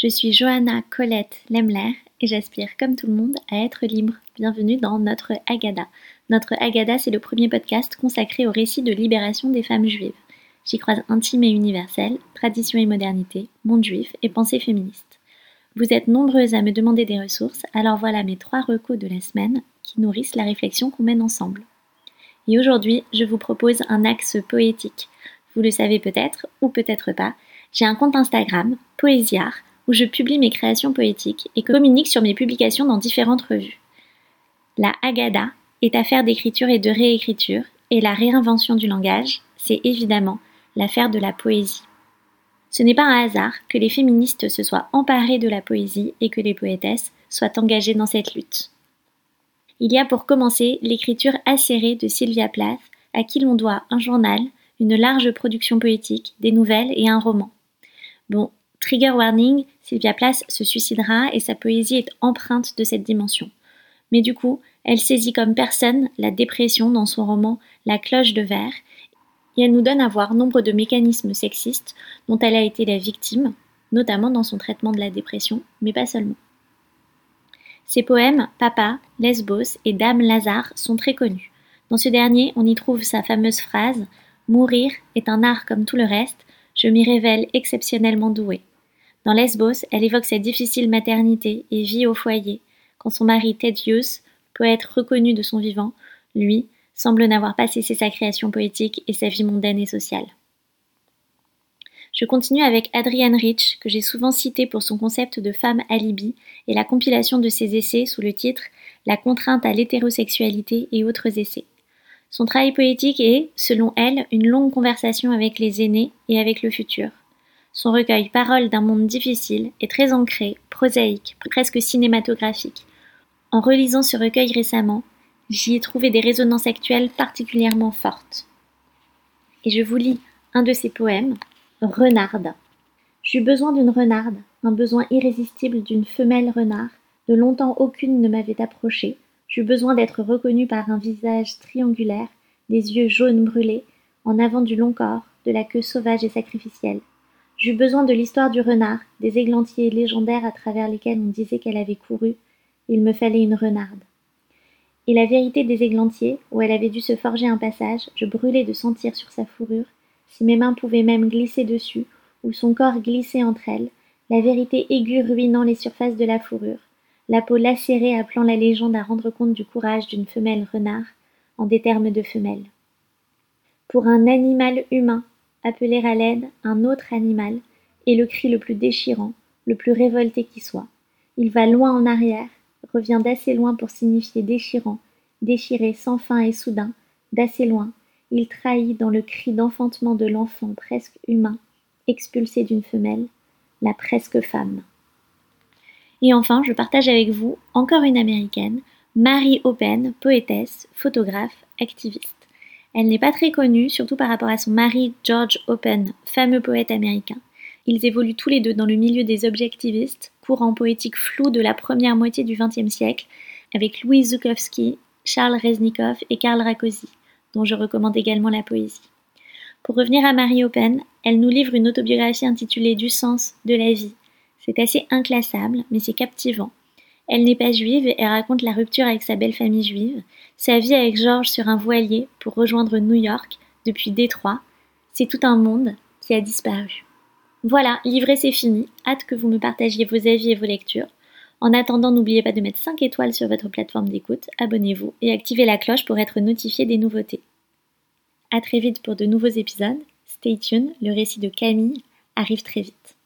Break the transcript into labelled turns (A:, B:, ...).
A: Je suis Johanna Colette Lemler et j'aspire comme tout le monde à être libre. Bienvenue dans notre Agada. Notre Agada, c'est le premier podcast consacré au récit de libération des femmes juives. J'y croise intime et universel, tradition et modernité, monde juif et pensée féministe. Vous êtes nombreuses à me demander des ressources, alors voilà mes trois recos de la semaine qui nourrissent la réflexion qu'on mène ensemble. Et aujourd'hui, je vous propose un axe poétique. Vous le savez peut-être ou peut-être pas, j'ai un compte Instagram, Poésiar, où je publie mes créations poétiques et communique sur mes publications dans différentes revues. La Agada est affaire d'écriture et de réécriture, et la réinvention du langage, c'est évidemment l'affaire de la poésie. Ce n'est pas un hasard que les féministes se soient emparées de la poésie et que les poétesses soient engagées dans cette lutte. Il y a pour commencer l'écriture acérée de Sylvia Plath, à qui l'on doit un journal, une large production poétique, des nouvelles et un roman. Bon, trigger warning, Sylvia Plath se suicidera et sa poésie est empreinte de cette dimension. Mais du coup, elle saisit comme personne la dépression dans son roman La cloche de verre et elle nous donne à voir nombre de mécanismes sexistes dont elle a été la victime, notamment dans son traitement de la dépression, mais pas seulement. Ses poèmes Papa, Lesbos et Dame Lazare sont très connus. Dans ce dernier, on y trouve sa fameuse phrase Mourir est un art comme tout le reste, je m'y révèle exceptionnellement douée. Dans Lesbos, elle évoque sa difficile maternité et vie au foyer, quand son mari Thaddeus, poète reconnu de son vivant, lui, semble n'avoir pas cessé sa création poétique et sa vie mondaine et sociale. Je continue avec Adrienne Rich, que j'ai souvent cité pour son concept de femme alibi et la compilation de ses essais sous le titre La contrainte à l'hétérosexualité et autres essais. Son travail poétique est, selon elle, une longue conversation avec les aînés et avec le futur. Son recueil Paroles d'un monde difficile est très ancré, prosaïque, presque cinématographique. En relisant ce recueil récemment, j'y ai trouvé des résonances actuelles particulièrement fortes. Et je vous lis un de ses poèmes, Renarde. J'eus besoin d'une renarde, un besoin irrésistible d'une femelle renard. De longtemps aucune ne m'avait approché. J'eus besoin d'être reconnue par un visage triangulaire, des yeux jaunes brûlés, en avant du long corps, de la queue sauvage et sacrificielle. J'eus besoin de l'histoire du renard, des églantiers légendaires à travers lesquels on disait qu'elle avait couru. Il me fallait une renarde. Et la vérité des églantiers, où elle avait dû se forger un passage, je brûlais de sentir sur sa fourrure, si mes mains pouvaient même glisser dessus, ou son corps glisser entre elles, la vérité aiguë ruinant les surfaces de la fourrure, la peau lacérée appelant la légende à rendre compte du courage d'une femelle renard, en des termes de femelle. Pour un animal humain, appeler à l'aide un autre animal est le cri le plus déchirant, le plus révolté qui soit. Il va loin en arrière, revient d'assez loin pour signifier déchirant, déchiré sans fin et soudain, d'assez loin, il trahit dans le cri d'enfantement de l'enfant presque humain, expulsé d'une femelle, la presque femme. Et enfin, je partage avec vous encore une américaine, Mary Open, poétesse, photographe, activiste. Elle n'est pas très connue, surtout par rapport à son mari George Open, fameux poète américain. Ils évoluent tous les deux dans le milieu des objectivistes, courant poétique flou de la première moitié du XXe siècle, avec Louis Zukowski, Charles Reznikov et Karl Rakosi, dont je recommande également la poésie. Pour revenir à Marie Open, elle nous livre une autobiographie intitulée Du sens de la vie. C'est assez inclassable, mais c'est captivant. Elle n'est pas juive et raconte la rupture avec sa belle famille juive, sa vie avec Georges sur un voilier pour rejoindre New York depuis Détroit. C'est tout un monde qui a disparu. Voilà, livré c'est fini. Hâte que vous me partagiez vos avis et vos lectures. En attendant, n'oubliez pas de mettre 5 étoiles sur votre plateforme d'écoute, abonnez-vous et activez la cloche pour être notifié des nouveautés. A très vite pour de nouveaux épisodes. Stay tuned, le récit de Camille arrive très vite.